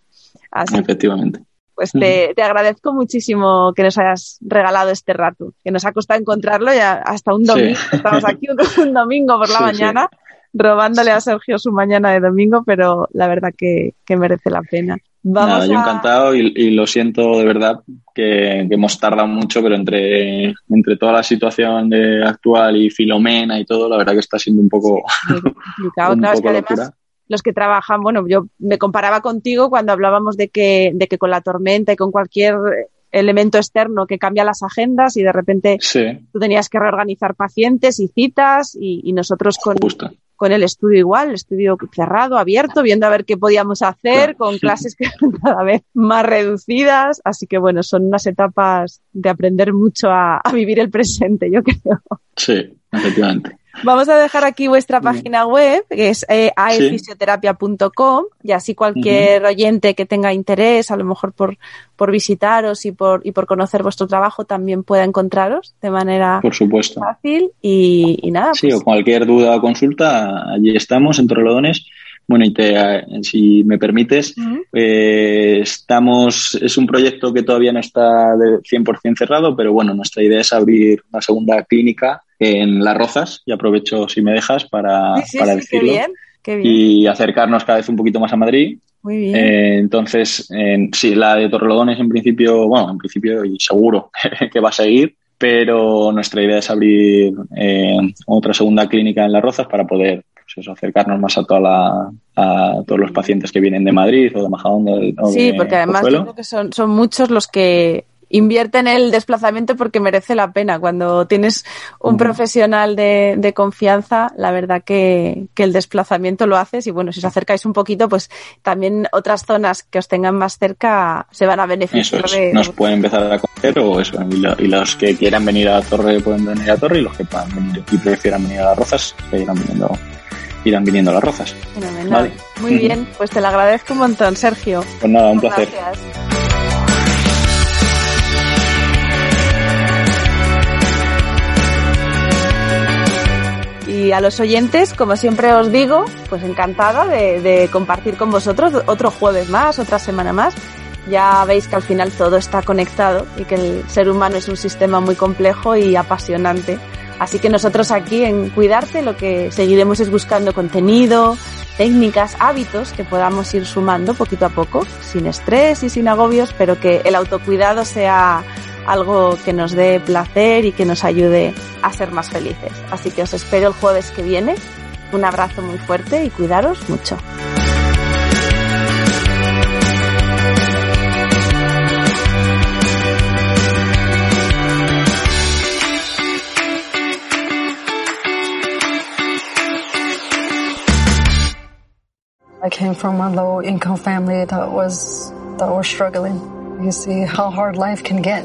Efectivamente. Pues te, agradezco muchísimo que nos hayas regalado este rato, que nos ha costado encontrarlo ya hasta un domingo. Estamos aquí un, domingo por la mañana robándole a Sergio su mañana de domingo, pero la verdad que, merece la pena. Vamos yo encantado y, lo siento de verdad que, hemos tardado mucho, pero entre, entre toda la situación de actual y Filomena y todo, la verdad que está siendo un poco, complicado. además, los que trabajan, bueno, yo me comparaba contigo cuando hablábamos de que, de que con la tormenta y con cualquier elemento externo que cambia las agendas y de repente tú tenías que reorganizar pacientes y citas y, nosotros con, con el estudio igual, el estudio cerrado, abierto, viendo a ver qué podíamos hacer, con clases que cada vez más reducidas. Así que bueno, son unas etapas de aprender mucho a, a vivir el presente, yo creo. Sí, efectivamente. Vamos a dejar aquí vuestra página web, que es eh, aefisioterapia.com, y así cualquier oyente que tenga interés, a lo mejor por, por visitaros y por, y por conocer vuestro trabajo, también pueda encontraros de manera por supuesto. fácil. Y, nada. Sí, pues o cualquier duda o consulta, allí estamos en Torrelodones. Bueno, y te, si me permites, eh, estamos, es un proyecto que todavía no está de 100% cerrado, pero bueno, nuestra idea es abrir una segunda clínica en Las Rozas, y aprovecho si me dejas para, para decirlo. Y acercarnos cada vez un poquito más a Madrid. Muy bien. Eh, entonces, sí, la de Torrelodones en principio, bueno, en principio y seguro que va a seguir, pero nuestra idea es abrir eh, otra segunda clínica en Las Rozas para poder pues acercarnos más a, toda a todos los pacientes que vienen de Madrid o de Majadahonda. sí, porque además yo creo que son, son muchos los que invierte en el desplazamiento porque merece la pena. Cuando tienes un profesional de, de, confianza, la verdad que, que, el desplazamiento lo haces y bueno, si os acercáis un poquito, pues también otras zonas que os tengan más cerca se van a beneficiar. Eso es, nos pueden empezar a conocer o eso, y, los que quieran venir a la torre pueden venir a la torre y los que puedan venir y prefieran venir a las rozas, que irán viniendo irán viniendo las rozas. Vale. Muy bien, pues te lo agradezco un montón, Sergio. Pues nada, un placer. Y a los oyentes, como siempre os digo, pues encantada de, de, compartir con vosotros otro jueves más, otra semana más. Ya veis que al final todo está conectado y que el ser humano es un sistema muy complejo y apasionante. Así que nosotros aquí en Cuidarte lo que seguiremos es buscando contenido, técnicas, hábitos que podamos ir sumando poquito a poco, sin estrés y sin agobios, pero que el autocuidado sea algo que nos dé placer y que nos ayude a ser más felices. Así que os espero el jueves que viene. Un abrazo muy fuerte y cuidaros mucho. I came from a low income family that was that was struggling. You see how hard life can get.